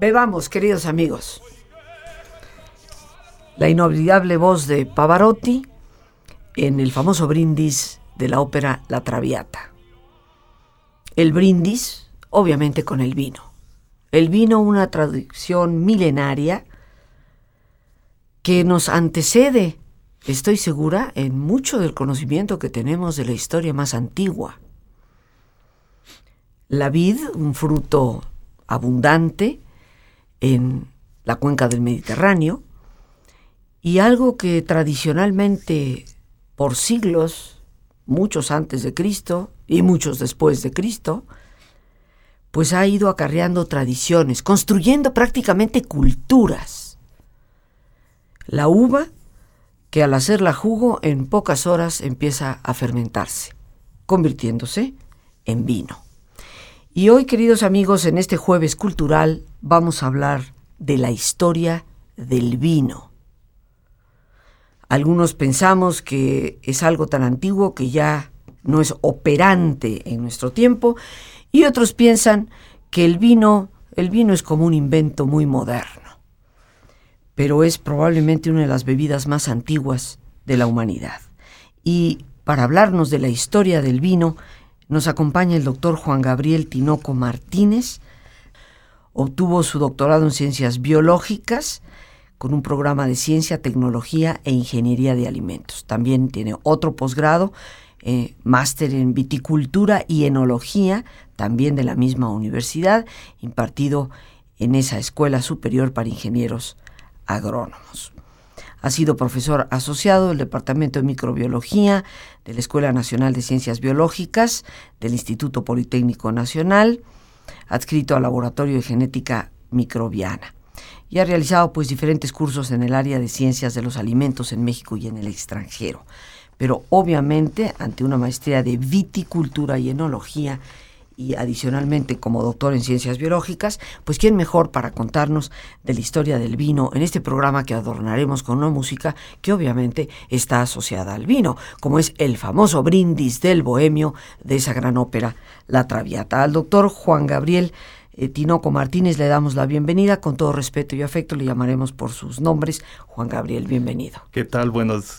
Bebamos, queridos amigos. La inolvidable voz de Pavarotti en el famoso brindis de la ópera La Traviata. El brindis, obviamente con el vino. El vino, una tradición milenaria que nos antecede, estoy segura, en mucho del conocimiento que tenemos de la historia más antigua. La vid, un fruto abundante, en la cuenca del Mediterráneo y algo que tradicionalmente por siglos, muchos antes de Cristo y muchos después de Cristo, pues ha ido acarreando tradiciones, construyendo prácticamente culturas. La uva, que al hacerla jugo en pocas horas empieza a fermentarse, convirtiéndose en vino. Y hoy, queridos amigos, en este jueves cultural vamos a hablar de la historia del vino. Algunos pensamos que es algo tan antiguo que ya no es operante en nuestro tiempo y otros piensan que el vino, el vino es como un invento muy moderno. Pero es probablemente una de las bebidas más antiguas de la humanidad. Y para hablarnos de la historia del vino, nos acompaña el doctor Juan Gabriel Tinoco Martínez. Obtuvo su doctorado en ciencias biológicas con un programa de ciencia, tecnología e ingeniería de alimentos. También tiene otro posgrado, eh, máster en viticultura y enología, también de la misma universidad, impartido en esa Escuela Superior para Ingenieros Agrónomos. Ha sido profesor asociado del Departamento de Microbiología de la Escuela Nacional de Ciencias Biológicas del Instituto Politécnico Nacional, adscrito al Laboratorio de Genética Microbiana. Y ha realizado pues diferentes cursos en el área de ciencias de los alimentos en México y en el extranjero. Pero obviamente, ante una maestría de viticultura y enología, y adicionalmente como doctor en ciencias biológicas, pues quién mejor para contarnos de la historia del vino en este programa que adornaremos con una música que obviamente está asociada al vino, como es el famoso brindis del bohemio de esa gran ópera La Traviata. Al doctor Juan Gabriel eh, Tinoco Martínez le damos la bienvenida, con todo respeto y afecto le llamaremos por sus nombres. Juan Gabriel, bienvenido. ¿Qué tal? Buenos,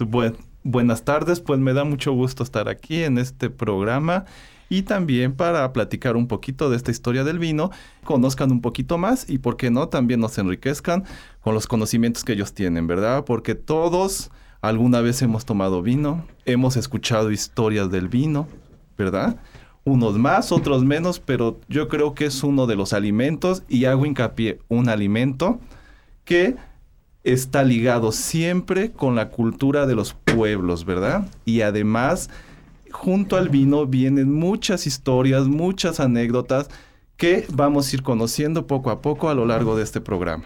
buenas tardes, pues me da mucho gusto estar aquí en este programa y también para platicar un poquito de esta historia del vino, conozcan un poquito más y, ¿por qué no?, también nos enriquezcan con los conocimientos que ellos tienen, ¿verdad? Porque todos alguna vez hemos tomado vino, hemos escuchado historias del vino, ¿verdad? Unos más, otros menos, pero yo creo que es uno de los alimentos y hago hincapié, un alimento que está ligado siempre con la cultura de los pueblos, ¿verdad? Y además junto al vino vienen muchas historias, muchas anécdotas que vamos a ir conociendo poco a poco a lo largo de este programa.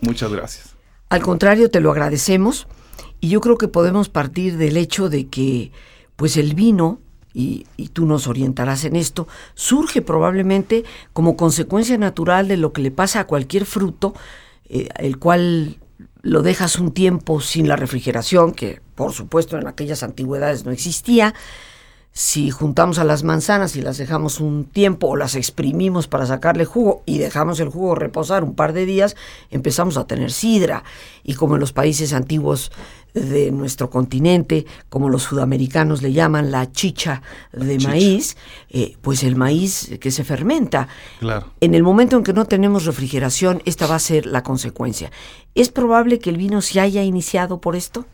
Muchas gracias. Al contrario, te lo agradecemos y yo creo que podemos partir del hecho de que pues el vino, y, tú nos orientarás en esto, surge probablemente como consecuencia natural de lo que le pasa a cualquier fruto, eh, el cual lo dejas un tiempo sin la refrigeración, que por supuesto en aquellas antigüedades no existía. Si juntamos a las manzanas y las dejamos un tiempo o las exprimimos para sacarle jugo y dejamos el jugo reposar un par de días, empezamos a tener sidra. Y como en los países antiguos de nuestro continente, como los sudamericanos le llaman la chicha de maíz, eh, pues el maíz que se fermenta. Claro. En el momento en que no tenemos refrigeración, esta va a ser la consecuencia. ¿Es probable que el vino se haya iniciado por esto?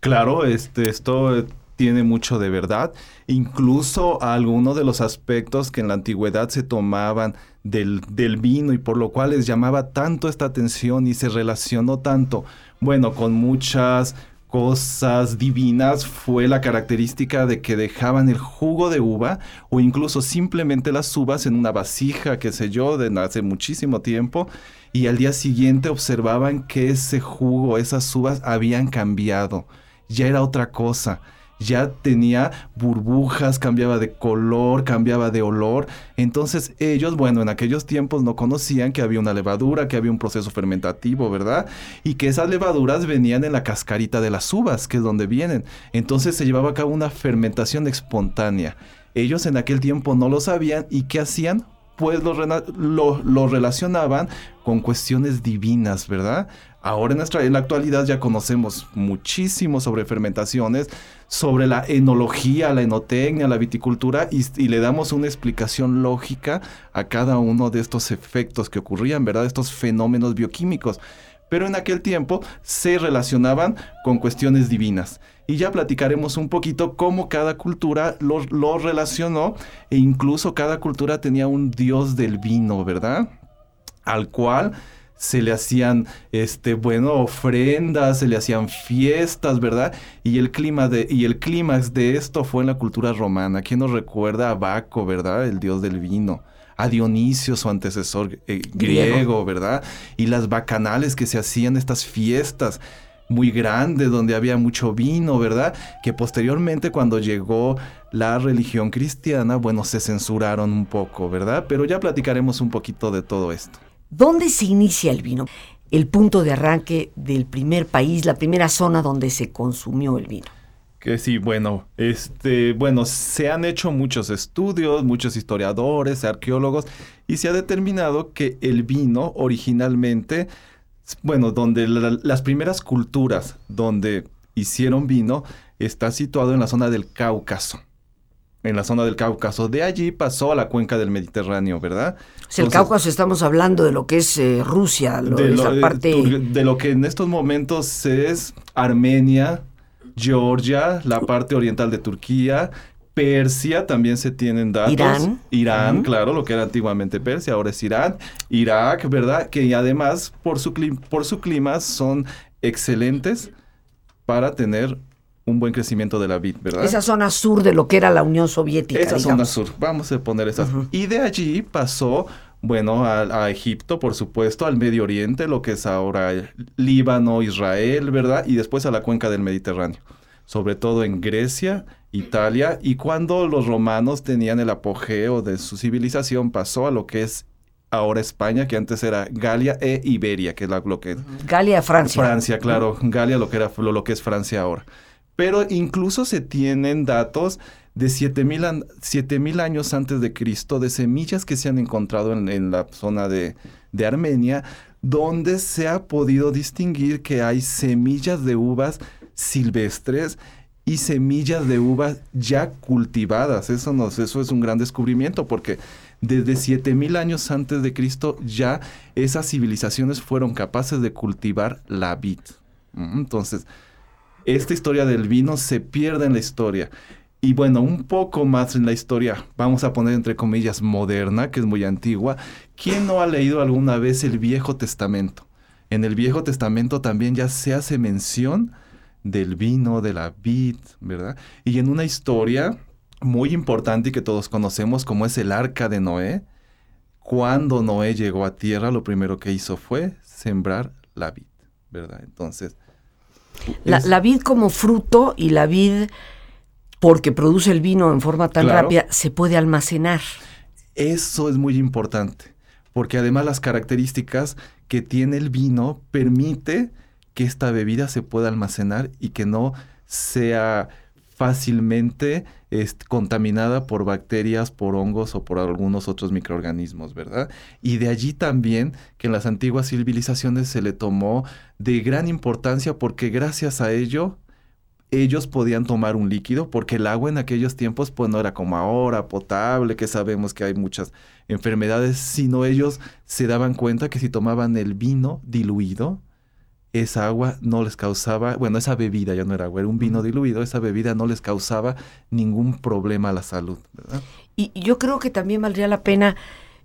Claro, este, esto tiene mucho de verdad. Incluso algunos de los aspectos que en la antigüedad se tomaban del, del, vino y por lo cual les llamaba tanto esta atención y se relacionó tanto, bueno, con muchas cosas divinas fue la característica de que dejaban el jugo de uva o incluso simplemente las uvas en una vasija, qué sé yo, de hace muchísimo tiempo y al día siguiente observaban que ese jugo, esas uvas habían cambiado, ya era otra cosa ya tenía burbujas, cambiaba de color, cambiaba de olor. Entonces ellos, bueno, en aquellos tiempos no conocían que había una levadura, que había un proceso fermentativo, ¿verdad? Y que esas levaduras venían en la cascarita de las uvas, que es donde vienen. Entonces se llevaba a cabo una fermentación espontánea. Ellos en aquel tiempo no lo sabían y ¿qué hacían? Pues lo, relacionaban con cuestiones divinas, ¿verdad? Ahora en, nuestra, en la actualidad ya conocemos muchísimo sobre fermentaciones, sobre la enología, la enotecnia, la viticultura y, y, le damos una explicación lógica a cada uno de estos efectos que ocurrían, ¿verdad? Estos fenómenos bioquímicos. Pero en aquel tiempo se relacionaban con cuestiones divinas. Y ya platicaremos un poquito cómo cada cultura lo, relacionó e incluso cada cultura tenía un dios del vino, ¿verdad? Al cual se le hacían, este, bueno, ofrendas, se le hacían fiestas, ¿verdad? Y el clima de, y el clímax de esto fue en la cultura romana. ¿Quién nos recuerda a Baco, verdad? El dios del vino. A Dionisio, su antecesor eh, griego, ¿verdad? Y las bacanales que se hacían, estas fiestas muy grandes donde había mucho vino, ¿verdad? Que posteriormente cuando llegó la religión cristiana, bueno, se censuraron un poco, ¿verdad? Pero ya platicaremos un poquito de todo esto. ¿Dónde se inicia el vino? El punto de arranque del primer país, la primera zona donde se consumió el vino. Que sí, bueno, este, bueno, se han hecho muchos estudios, muchos historiadores, arqueólogos, y se ha determinado que el vino originalmente, bueno, donde las primeras culturas donde hicieron vino está situado en la zona del Cáucaso en la zona del Cáucaso. De allí pasó a la cuenca del Mediterráneo, ¿verdad? Si el Cáucaso estamos hablando de lo que es eh, Rusia, de, lo, parte... de lo que en estos momentos es Armenia, Georgia, la parte oriental de Turquía, Persia también se tienen datos. Irán. Irán, claro, lo que era antiguamente Persia, ahora es Irán. Irak, ¿verdad? Que además por su, por su clima son excelentes para tener un buen crecimiento de la vid, ¿verdad? Esa zona sur de lo que era la Unión Soviética. Esa zona sur, vamos a poner esas. Y de allí pasó, bueno, a, Egipto, por supuesto, al Medio Oriente, lo que es ahora Líbano, Israel, ¿verdad? Y después a la cuenca del Mediterráneo, sobre todo en Grecia, Italia, y cuando los romanos tenían el apogeo de su civilización, pasó a lo que es ahora España, que antes era Galia e Iberia, que es lo que... Galia, Francia. Francia, claro. Galia, lo que, era, lo que es Francia ahora. Pero incluso se tienen datos de 7000 años antes de Cristo, de semillas que se han encontrado en, la zona de, de, Armenia, donde se ha podido distinguir que hay semillas de uvas silvestres y semillas de uvas ya cultivadas. Eso, nos, eso es un gran descubrimiento porque desde 7000 años antes de Cristo ya esas civilizaciones fueron capaces de cultivar la vid. Entonces, esta historia del vino se pierde en la historia. Y bueno, un poco más en la historia, vamos a poner entre comillas moderna, que es muy antigua. ¿Quién no ha leído alguna vez el Viejo Testamento? En el Viejo Testamento también ya se hace mención del vino, de la vid, ¿verdad? Y en una historia muy importante y que todos conocemos como es el arca de Noé, cuando Noé llegó a tierra, lo primero que hizo fue sembrar la vid, ¿verdad? Entonces, la, vid como fruto y la vid, porque produce el vino en forma tan rápida, se puede almacenar. Eso es muy importante, porque además las características que tiene el vino permite que esta bebida se pueda almacenar y que no sea fácilmente contaminada por bacterias, por hongos o por algunos otros microorganismos, ¿verdad? Y de allí también que en las antiguas civilizaciones se le tomó de gran importancia porque gracias a ello ellos podían tomar un líquido porque el agua en aquellos tiempos pues no era como ahora potable, que sabemos que hay muchas enfermedades, sino ellos se daban cuenta que si tomaban el vino diluido, esa agua no les causaba, bueno, esa bebida ya no era agua, era un vino diluido, esa bebida no les causaba ningún problema a la salud. ¿verdad? Y yo creo que también valdría la pena,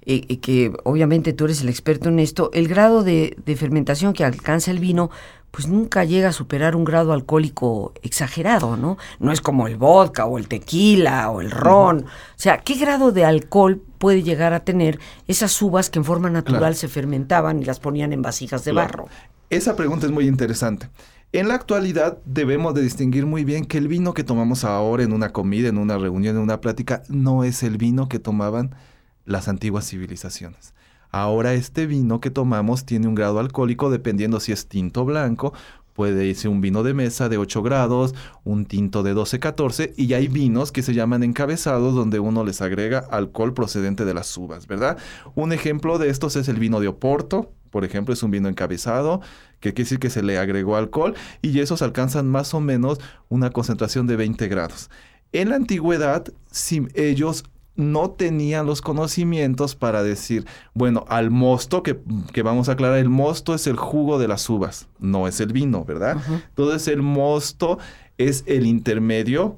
eh, que obviamente tú eres el experto en esto, el grado de, de, fermentación que alcanza el vino, pues nunca llega a superar un grado alcohólico exagerado, ¿no? No es como el vodka o el tequila o el ron. O sea, ¿qué grado de alcohol puede llegar a tener esas uvas que en forma natural claro. se fermentaban y las ponían en vasijas de claro. barro? Esa pregunta es muy interesante. En la actualidad debemos de distinguir muy bien que el vino que tomamos ahora en una comida, en una reunión, en una plática, no es el vino que tomaban las antiguas civilizaciones. Ahora este vino que tomamos tiene un grado alcohólico dependiendo si es tinto blanco. Puede ser un vino de mesa de 8 grados, un tinto de 12, 14 y hay vinos que se llaman encabezados donde uno les agrega alcohol procedente de las uvas, ¿verdad? Un ejemplo de estos es el vino de Oporto, por ejemplo, es un vino encabezado, que quiere decir que se le agregó alcohol y esos alcanzan más o menos una concentración de 20 grados. En la antigüedad, si ellos no tenían los conocimientos para decir, bueno, al mosto, que, que, vamos a aclarar, el mosto es el jugo de las uvas, no es el vino, ¿verdad? Uh -huh. Entonces el mosto es el intermedio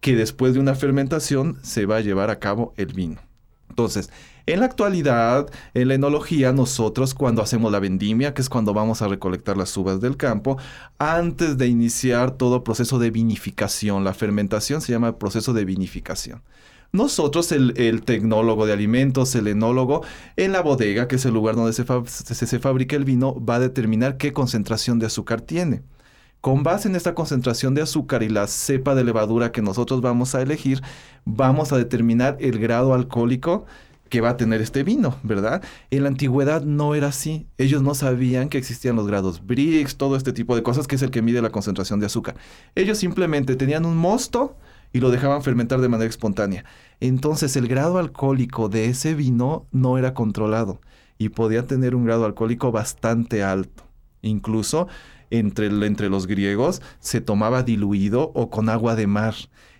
que después de una fermentación se va a llevar a cabo el vino. Entonces, en la actualidad, en la enología, nosotros cuando hacemos la vendimia, que es cuando vamos a recolectar las uvas del campo, antes de iniciar todo proceso de vinificación, la fermentación se llama proceso de vinificación. Nosotros, el, tecnólogo de alimentos, el enólogo, en la bodega, que es el lugar donde se, se, se, fabrica el vino, va a determinar qué concentración de azúcar tiene. Con base en esta concentración de azúcar y la cepa de levadura que nosotros vamos a elegir, vamos a determinar el grado alcohólico que va a tener este vino, ¿verdad? En la antigüedad no era así. Ellos no sabían que existían los grados Brix, todo este tipo de cosas, que es el que mide la concentración de azúcar. Ellos simplemente tenían un mosto y lo dejaban fermentar de manera espontánea. Entonces el grado alcohólico de ese vino no era controlado y podía tener un grado alcohólico bastante alto. Incluso entre, entre los griegos se tomaba diluido o con agua de mar.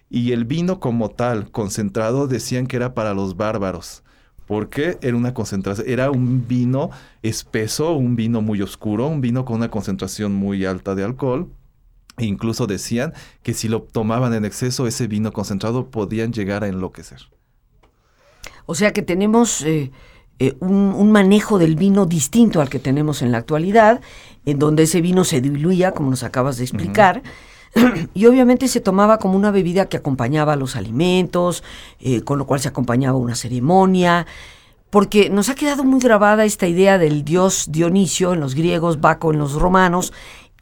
Y el vino como tal, concentrado, decían que era para los bárbaros porque era una concentración, era un vino espeso, un vino muy oscuro, un vino con una concentración muy alta de alcohol. E incluso decían que si lo tomaban en exceso, ese vino concentrado podían llegar a enloquecer. O sea que tenemos eh, eh, un, un, manejo del vino distinto al que tenemos en la actualidad, en donde ese vino se diluía, como nos acabas de explicar. Uh -huh y obviamente se tomaba como una bebida que acompañaba los alimentos, eh, con lo cual se acompañaba una ceremonia, porque nos ha quedado muy grabada esta idea del dios Dionisio en los griegos, Baco en los romanos,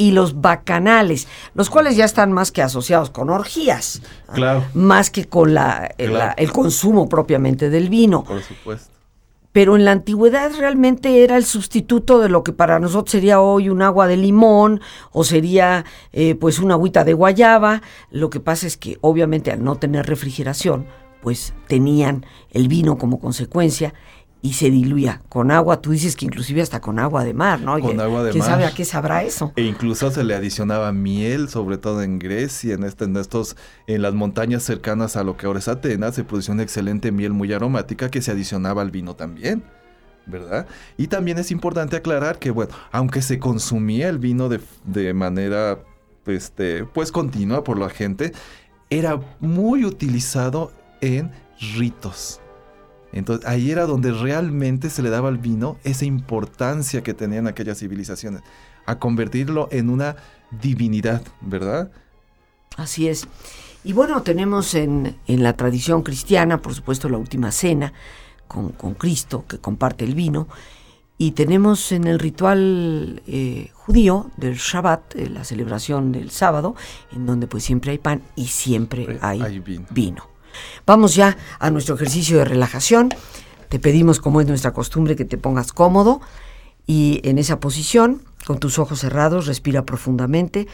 y los bacanales, los cuales ya están más que asociados con orgías, claro. más que con la, claro. la, el consumo propiamente del vino. Por supuesto pero en la antigüedad realmente era el sustituto de lo que para nosotros sería hoy un agua de limón o sería eh, pues una agüita de guayaba. Lo que pasa es que obviamente al no tener refrigeración, pues tenían el vino como consecuencia y se diluía con agua. Tú dices que inclusive hasta con agua de mar, ¿no? Con agua de ¿quién mar. sabe a qué sabrá eso? E incluso se le adicionaba miel, sobre todo en Grecia, en, este, en estos, en las montañas cercanas a lo que ahora es Atenas, se producía una excelente miel muy aromática que se adicionaba al vino también. ¿verdad? Y también es importante aclarar que, bueno, aunque se consumía el vino de, de manera, este, pues continua por la gente, era muy utilizado en ritos. Entonces ahí era donde realmente se le daba al vino esa importancia que tenían aquellas civilizaciones, a convertirlo en una divinidad, ¿verdad? Así es. Y bueno, tenemos en, en la tradición cristiana, por supuesto, la última cena con, con Cristo, que comparte el vino, y tenemos en el ritual eh, judío del Shabbat, eh, la celebración del sábado, en donde pues siempre hay pan y siempre hay, hay vino. vino. Vamos ya a nuestro ejercicio de relajación. Te pedimos, como es nuestra costumbre, que te pongas cómodo y en esa posición, con tus ojos cerrados, respira profundamente,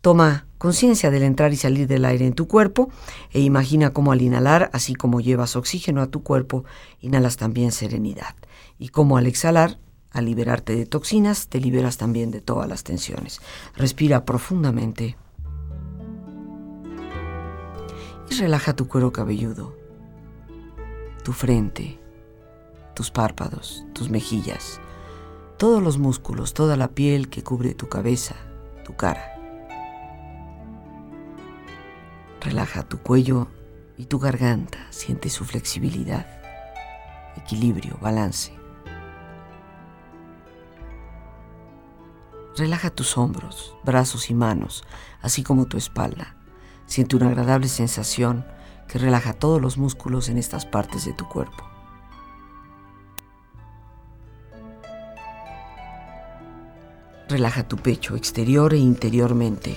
toma conciencia del entrar y salir del aire en tu cuerpo e imagina cómo al inhalar, así como llevas oxígeno a tu cuerpo, inhalas también serenidad. Y cómo al exhalar, al liberarte de toxinas, te liberas también de todas las tensiones. Respira profundamente y relaja tu cuero cabelludo, tu frente, tus párpados, tus mejillas, todos los músculos, toda la piel que cubre tu cabeza, tu cara. Relaja tu cuello y tu garganta, siente su flexibilidad, equilibrio, balance. Relaja tus hombros, brazos y manos, así como tu espalda. Siente una agradable sensación que relaja todos los músculos en estas partes de tu cuerpo. Relaja tu pecho exterior e interiormente.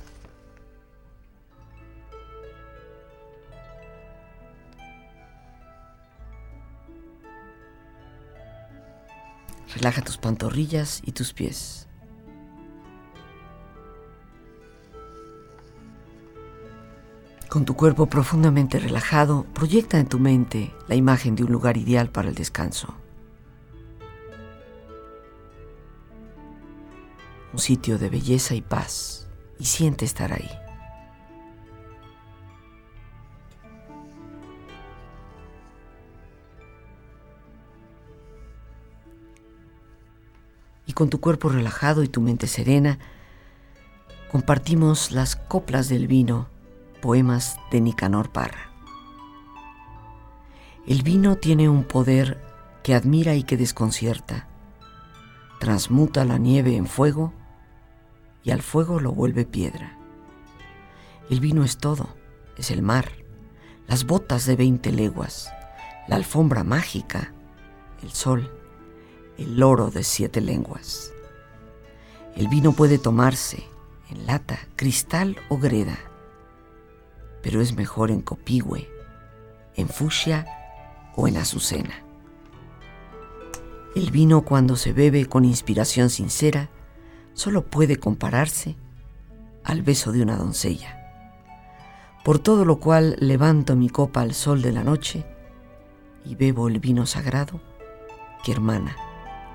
Relaja tus pantorrillas y tus pies. Con tu cuerpo profundamente relajado, proyecta en tu mente la imagen de un lugar ideal para el descanso. Un sitio de belleza y paz, y siente estar ahí. Y con tu cuerpo relajado y tu mente serena, compartimos las coplas del vino, poemas de Nicanor Parra. El vino tiene un poder que admira y que desconcierta. Transmuta la nieve en fuego y al fuego lo vuelve piedra. El vino es todo, es el mar, las botas de veinte leguas, la alfombra mágica, el sol el oro de siete lenguas. El vino puede tomarse en lata, cristal o greda, pero es mejor en copigüe, en fucsia o en azucena. El vino cuando se bebe con inspiración sincera solo puede compararse al beso de una doncella. Por todo lo cual levanto mi copa al sol de la noche y bebo el vino sagrado que hermana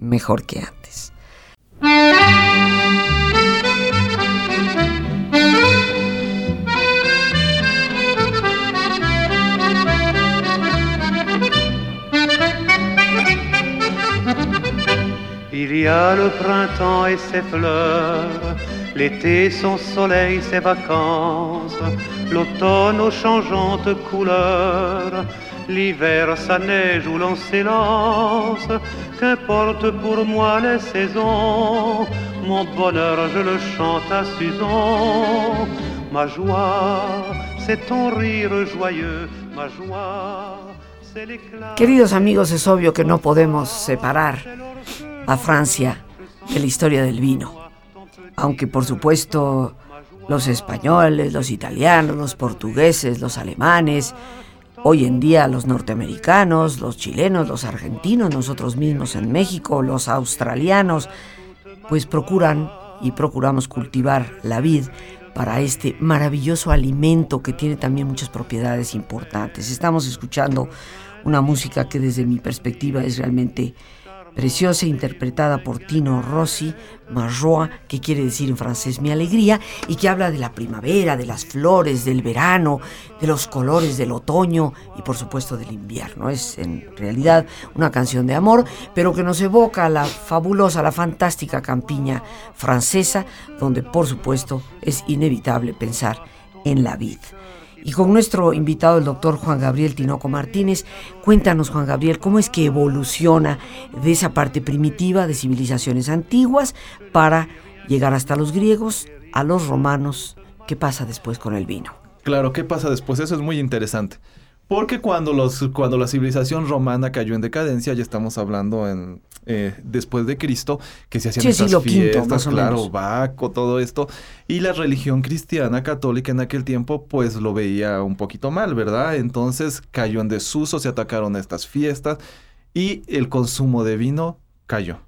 mejor que antes. Il y a le printemps et ses fleurs, l'été son soleil, ses vacances, l'automne aux changeantes couleurs, l'hiver sa neige où l'on s'élance, qu'importe pour moi les saisons, mon bonheur je le chante à Suzon, ma joie c'est ton rire joyeux, ma joie. Queridos amigos, es obvio que no podemos separar a Francia de la historia del vino, aunque por supuesto los españoles, los italianos, los portugueses, los alemanes, Hoy en día los norteamericanos, los chilenos, los argentinos, nosotros mismos en México, los australianos, pues procuran y procuramos cultivar la vid para este maravilloso alimento que tiene también muchas propiedades importantes. Estamos escuchando una música que desde mi perspectiva es realmente preciosa interpretada por Tino Rossi, Marroa, que quiere decir en francés mi alegría, y que habla de la primavera, de las flores, del verano, de los colores del otoño y por supuesto del invierno. Es en realidad una canción de amor, pero que nos evoca a la fabulosa, la fantástica campiña francesa, donde por supuesto es inevitable pensar en la vid. Y con nuestro invitado, el doctor Juan Gabriel Tinoco Martínez, cuéntanos, Juan Gabriel, cómo es que evoluciona de esa parte primitiva de civilizaciones antiguas para llegar hasta los griegos, a los romanos. ¿Qué pasa después con el vino? Claro, ¿qué pasa después? Eso es muy interesante. Porque cuando, los, cuando la civilización romana cayó en decadencia, ya estamos hablando en eh, después de Cristo, que se hacían Sí, estas fiestas, más claro. Baco, todo esto. Y la religión cristiana católica en aquel tiempo, pues lo veía un poquito mal, ¿verdad? Entonces cayó en desuso, se atacaron estas fiestas y el consumo de vino cayó.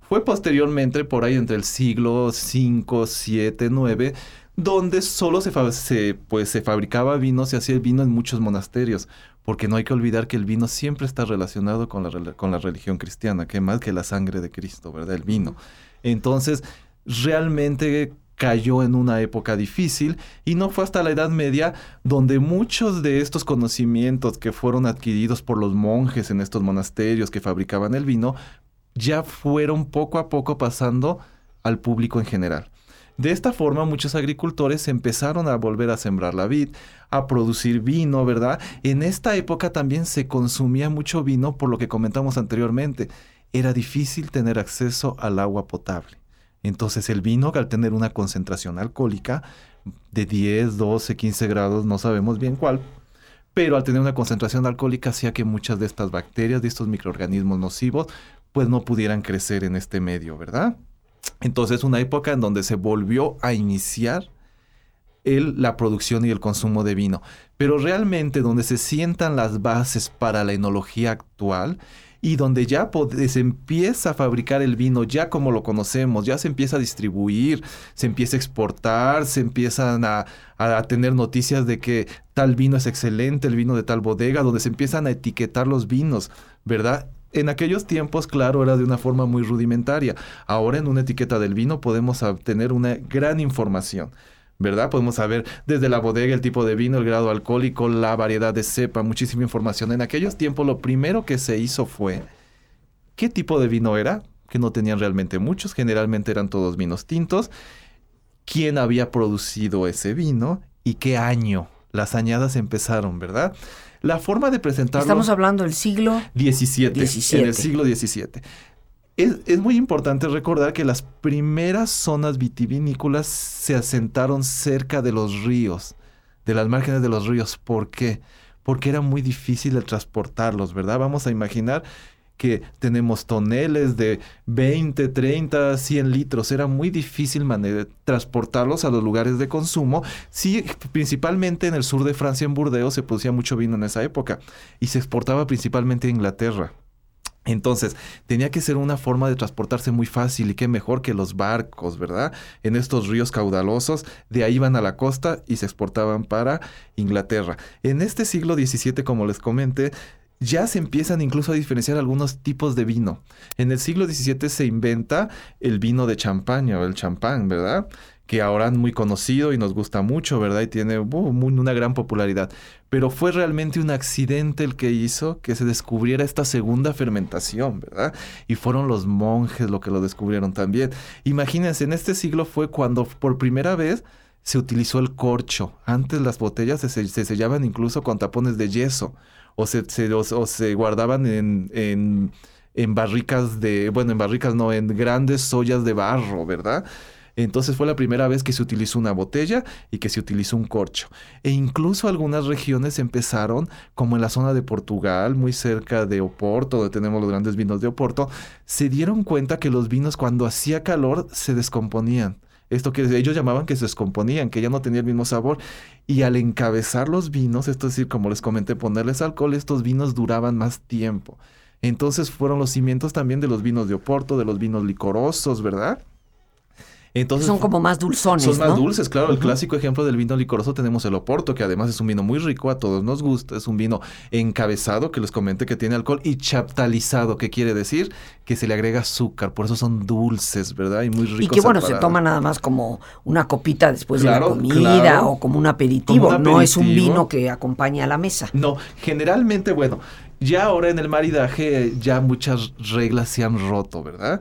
Fue posteriormente, por ahí entre el siglo V, VII, IX, donde solo se, pues, se fabricaba vino, se hacía el vino en muchos monasterios, porque no hay que olvidar que el vino siempre está relacionado con la, con la religión cristiana, que más que la sangre de Cristo, ¿verdad? El vino. Entonces, realmente cayó en una época difícil y no fue hasta la Edad Media donde muchos de estos conocimientos que fueron adquiridos por los monjes en estos monasterios que fabricaban el vino ya fueron poco a poco pasando al público en general. De esta forma, muchos agricultores empezaron a volver a sembrar la vid, a producir vino, ¿verdad? En esta época también se consumía mucho vino por lo que comentamos anteriormente. Era difícil tener acceso al agua potable. Entonces el vino, al tener una concentración alcohólica de 10, 12, 15 grados, no sabemos bien cuál, pero al tener una concentración alcohólica hacía que muchas de estas bacterias, de estos microorganismos nocivos, pues no pudieran crecer en este medio, ¿verdad? Entonces una época en donde se volvió a iniciar el- la producción y el consumo de vino. Pero realmente donde se sientan las bases para la enología actual y donde ya se empieza a fabricar el vino ya como lo conocemos, ya se empieza a distribuir, se empieza a exportar, se empiezan a, a tener noticias de que tal vino es excelente, el vino de tal bodega, donde se empiezan a etiquetar los vinos, ¿verdad? En aquellos tiempos, claro, era de una forma muy rudimentaria. Ahora en una etiqueta del vino podemos obtener una gran información. ¿Verdad? Podemos saber desde la bodega el tipo de vino, el grado alcohólico, la variedad de cepa, muchísima información. En aquellos tiempos lo primero que se hizo fue qué tipo de vino era, que no tenían realmente muchos, generalmente eran todos vinos tintos, quién había producido ese vino y qué año las añadas empezaron, ¿verdad? La forma de presentarlo... Estamos hablando del siglo 17, en 17. el siglo XVII. Es, es muy importante recordar que las primeras zonas vitivinícolas se asentaron cerca de los ríos, de las márgenes de los ríos. ¿Por qué? Porque era muy difícil el transportarlos, ¿verdad? Vamos a imaginar que tenemos toneles de 20, 30, 100 litros. Era muy difícil transportarlos a los lugares de consumo. Sí, principalmente en el sur de Francia, en Burdeos, se producía mucho vino en esa época y se exportaba principalmente a Inglaterra. Entonces, tenía que ser una forma de transportarse muy fácil y qué mejor que los barcos, ¿verdad? En estos ríos caudalosos, de ahí iban a la costa y se exportaban para Inglaterra. En este siglo XVII, como les comenté, ya se empiezan incluso a diferenciar algunos tipos de vino. En el siglo XVII se inventa el vino de champaña o el champán, ¿verdad? Que ahora es muy conocido y nos gusta mucho, ¿verdad? Y tiene uh, una gran popularidad. Pero fue realmente un accidente el que hizo que se descubriera esta segunda fermentación, ¿verdad? Y fueron los monjes lo que lo descubrieron también. Imagínense, en este siglo fue cuando por primera vez se utilizó el corcho. Antes las botellas se sellaban incluso con tapones de yeso o se, guardaban en, en, en barricas de, bueno, en barricas no, en grandes ollas de barro, ¿verdad? Entonces fue la primera vez que se utilizó una botella y que se utilizó un corcho. E incluso algunas regiones empezaron, como en la zona de Portugal, muy cerca de Oporto, donde tenemos los grandes vinos de Oporto, se dieron cuenta que los vinos cuando hacía calor se descomponían. Esto que ellos llamaban que se descomponían, que ya no tenía el mismo sabor. Y al encabezar los vinos, esto es decir, como les comenté, ponerles alcohol, estos vinos duraban más tiempo. Entonces fueron los cimientos también de los vinos de Oporto, de los vinos licorosos, ¿verdad? Entonces, son como más dulzones. Son más ¿no? dulces, claro. El clásico ejemplo del vino licoroso tenemos el Oporto, que además es un vino muy rico, a todos nos gusta. Es un vino encabezado, que les comenté que tiene alcohol, y chaptalizado, que quiere decir que se le agrega azúcar. Por eso son dulces, ¿verdad? Y muy ricos. Y que bueno, se toma nada más como una copita después de la comida claro. o como un aperitivo. Como un No es un aperitivo. vino que acompaña a la mesa. No, generalmente, bueno, ya ahora en el maridaje ya muchas reglas se han roto, ¿verdad?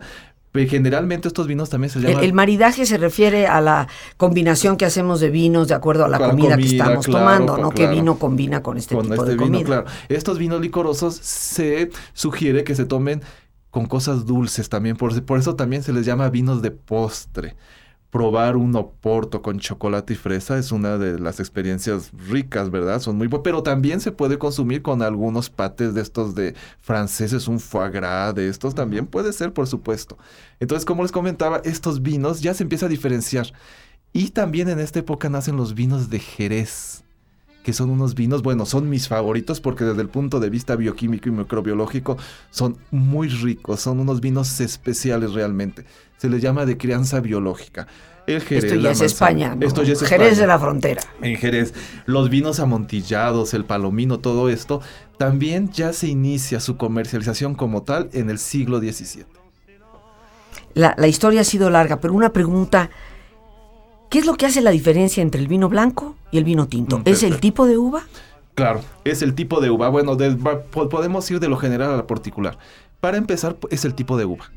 Pero generalmente estos vinos también se llaman... el maridaje se refiere a la combinación que hacemos de vinos de acuerdo a la comida, que estamos claro, tomando, ¿no? ¿Qué claro. vino combina con este con tipo este de vino, comida? claro. Estos vinos licorosos se sugiere que se tomen con cosas dulces también, por, por eso también se les llama vinos de postre. Probar un oporto con chocolate y fresa es una de las experiencias ricas, ¿verdad? Son muy buenas, pero también se puede consumir con algunos pates de estos de franceses, un foie gras de estos también puede ser, por supuesto. Entonces, como les comentaba, estos vinos ya se empieza a diferenciar. Y también en esta época nacen los vinos de Jerez que son unos vinos, bueno, son mis favoritos porque desde el punto de vista bioquímico y microbiológico son muy ricos, son unos vinos especiales realmente. Se les llama de crianza biológica. El Jerez, Esto ya es. España, ¿no? Esto ya es Jerez España. de la frontera. En Jerez, los vinos amontillados, el palomino, todo esto, también ya se inicia su comercialización como tal en el siglo XVII. La, la historia ha sido larga, pero una pregunta. ¿Qué es lo que hace la diferencia entre el vino blanco y el vino tinto? Mm, ¿Es el perfecto. tipo de uva? Claro, es el tipo de uva. Bueno, de- podemos ir de lo general a lo particular. Para empezar, es el tipo de uva.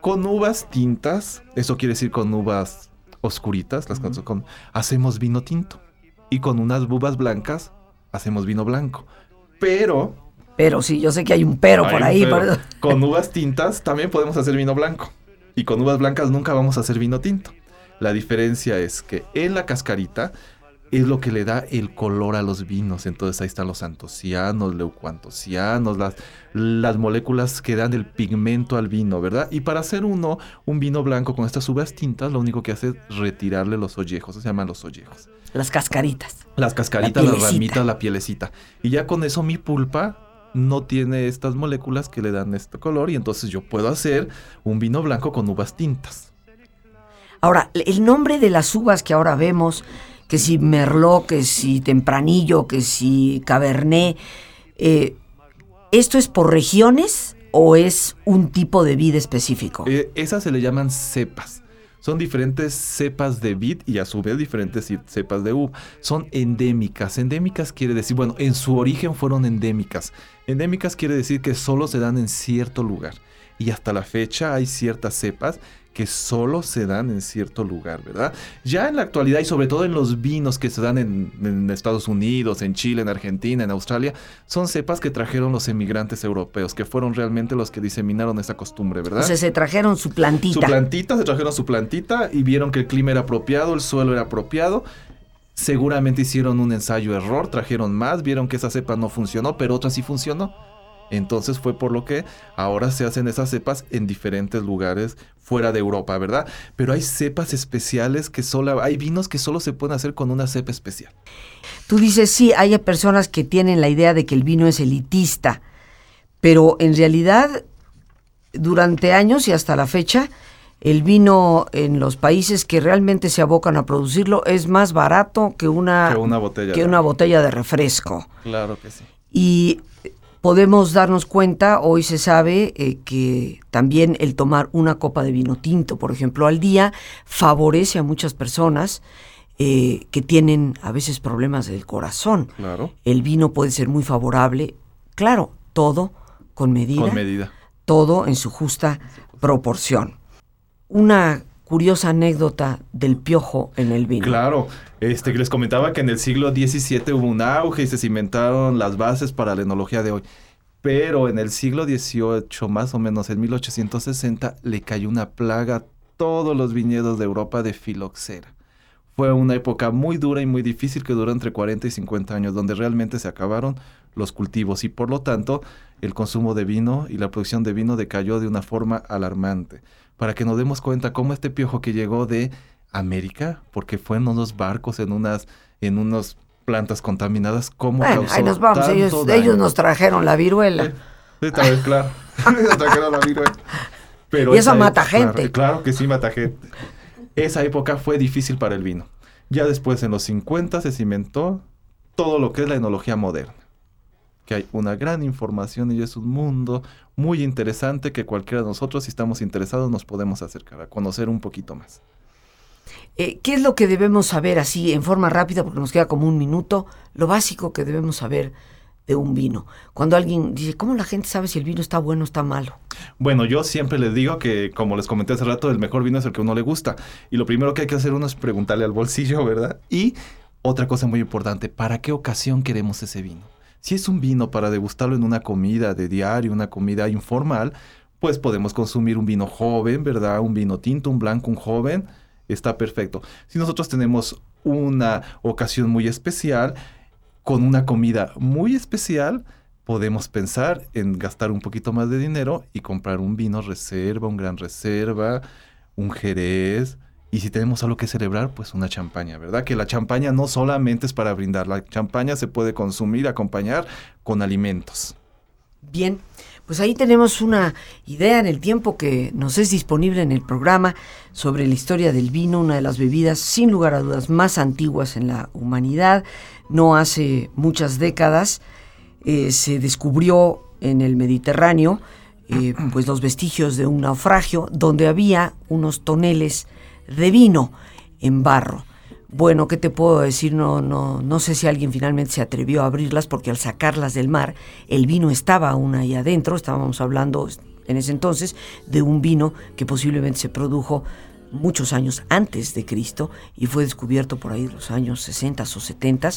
Con uvas tintas, eso quiere decir con uvas oscuritas, las con- con- hacemos vino tinto. Y con unas uvas blancas, hacemos vino blanco. Pero, Pero sí, yo sé que hay un pero hay por ahí. pero, por eso- con uvas tintas también podemos hacer vino blanco. Y con uvas blancas nunca vamos a hacer vino tinto. La diferencia es que en la cascarita es lo que le da el color a los vinos. Entonces ahí están los antocianos, leucoantocianos, las, las moléculas que dan el pigmento al vino, ¿verdad? Y para hacer uno, un vino blanco con estas uvas tintas, lo único que hace es retirarle los ollejos, se llaman los ollejos. Las cascaritas. Las cascaritas, La las ramitas, la pielecita. Y ya con eso mi pulpa no tiene estas moléculas que le dan este color y entonces yo puedo hacer un vino blanco con uvas tintas. Ahora, el nombre de las uvas que ahora vemos, que si Merlot, que si Tempranillo, que si Cabernet, eh, ¿esto es por regiones o es un tipo de vid específico? Eh, esas se le llaman cepas. Son diferentes cepas de vid y a su vez diferentes cepas de uva. Son endémicas. Endémicas quiere decir, bueno, en su origen fueron endémicas. Endémicas quiere decir que solo se dan en cierto lugar. Y hasta la fecha hay ciertas cepas que solo se dan en cierto lugar, ¿verdad? Ya en la actualidad y sobre todo en los vinos que se dan en, en Estados Unidos, en Chile, en Argentina, en Australia, son cepas que trajeron los emigrantes europeos, que fueron realmente los que diseminaron esa costumbre, ¿verdad? O sea, se trajeron su Su plantita. plantita, se trajeron su plantita y vieron que el clima era apropiado, el suelo era apropiado. Seguramente hicieron un ensayo error, trajeron más, vieron que esa cepa no funcionó, pero otra sí funcionó. Entonces fue por lo que ahora se hacen esas cepas en diferentes lugares fuera de Europa, ¿verdad? Pero hay cepas especiales que solo, hay vinos que solo se pueden hacer con una cepa especial. Tú dices, sí, hay personas que tienen la idea de que el vino es elitista, pero en realidad, durante años y hasta la fecha, el vino en los países que realmente se abocan a producirlo es más barato que una, Que una botella que de una botella de refresco. Claro que sí. Y podemos darnos cuenta, hoy se sabe eh, que también el tomar una copa de vino tinto, por ejemplo, al día, favorece a muchas personas eh, que tienen a veces problemas del corazón. Claro. El vino puede ser muy favorable, claro, todo con medida, Con medida. todo en su justa proporción. Una curiosa anécdota del piojo en el vino. Claro, este les comentaba que en el siglo XVII hubo un auge y se cimentaron las bases para la enología de hoy. Pero en el siglo XVIII, más o menos en 1860, le cayó una plaga a todos los viñedos de Europa de filoxera. Fue una época muy dura y muy difícil que duró entre 40 y 50 años, donde realmente se acabaron los cultivos y por lo tanto el consumo de vino y la producción de vino decayó de una forma alarmante. Para que nos demos cuenta cómo este piojo que llegó de América, porque fue en unos barcos, en unas, en unas plantas contaminadas, cómo Bueno, causó ahí nos vamos, tanto ellos, daño. ellos nos trajeron la viruela. Sí, sí, vez, claro. Nos trajeron la viruela. Pero Y eso mata es- claro, gente. Claro, que sí mata gente. esa época fue difícil para el vino. Ya después, en los 50, se cimentó todo lo que es la enología moderna. Que hay una gran información y es un mundo muy interesante que cualquiera de nosotros, si estamos interesados, nos podemos acercar a conocer un poquito más. Eh, ¿Qué es lo que debemos saber así en forma rápida, porque nos queda como un minuto, lo básico que debemos saber de un vino? Cuando alguien dice, ¿cómo la gente sabe si el vino está bueno o está malo? Bueno, yo siempre les digo que, como les comenté hace rato, el mejor vino es el que a uno le gusta. Y lo primero que hay que hacer uno es preguntarle al bolsillo, ¿verdad? Y otra cosa muy importante, ¿para qué ocasión queremos ese vino? Si es un vino para degustarlo en una comida de diario, una comida informal, pues podemos consumir un vino joven, ¿verdad? Un vino tinto, un blanco, un joven, está perfecto. Si nosotros tenemos una ocasión muy especial, con una comida muy especial, podemos pensar en gastar un poquito más de dinero y comprar un vino reserva, un gran reserva, un jerez. Y si tenemos algo que celebrar, pues una champaña, ¿verdad? Que la champaña no solamente es para brindar, la champaña se puede consumir, acompañar con alimentos. Bien, pues ahí tenemos una idea en el tiempo que nos es disponible en el programa sobre la historia del vino, una de las bebidas sin lugar a dudas más antiguas en la humanidad. No hace muchas décadas eh, se descubrió en el Mediterráneo eh, pues los vestigios de un naufragio donde había unos toneles de vino en barro. Bueno, ¿qué te puedo decir? No, no, no sé si alguien finalmente se atrevió a abrirlas porque al sacarlas del mar, el vino estaba aún ahí adentro. Estábamos hablando en ese entonces de un vino que posiblemente se produjo muchos años antes de Cristo y fue descubierto por ahí los años 60 o 70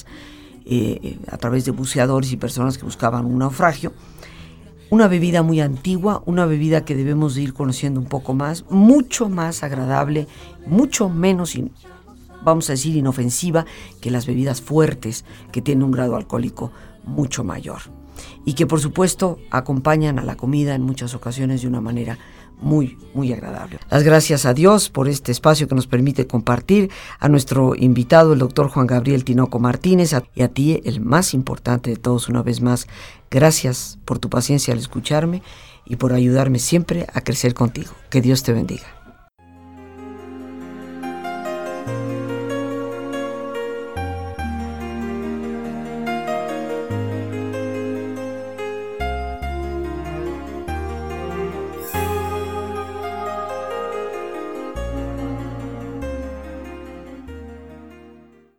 eh, a través de buceadores y personas que buscaban un naufragio. Una bebida muy antigua, una bebida que debemos de ir conociendo un poco más, mucho más agradable, mucho menos vamos a decir, inofensiva que las bebidas fuertes que tienen un grado alcohólico mucho mayor. Y que por supuesto acompañan a la comida en muchas ocasiones de una manera muy, muy agradable. Las gracias a Dios por este espacio que nos permite compartir, a nuestro invitado, el doctor Juan Gabriel Tinoco Martínez, y a ti, el más importante de todos, una vez más, gracias por tu paciencia al escucharme y por ayudarme siempre a crecer contigo. Que Dios te bendiga.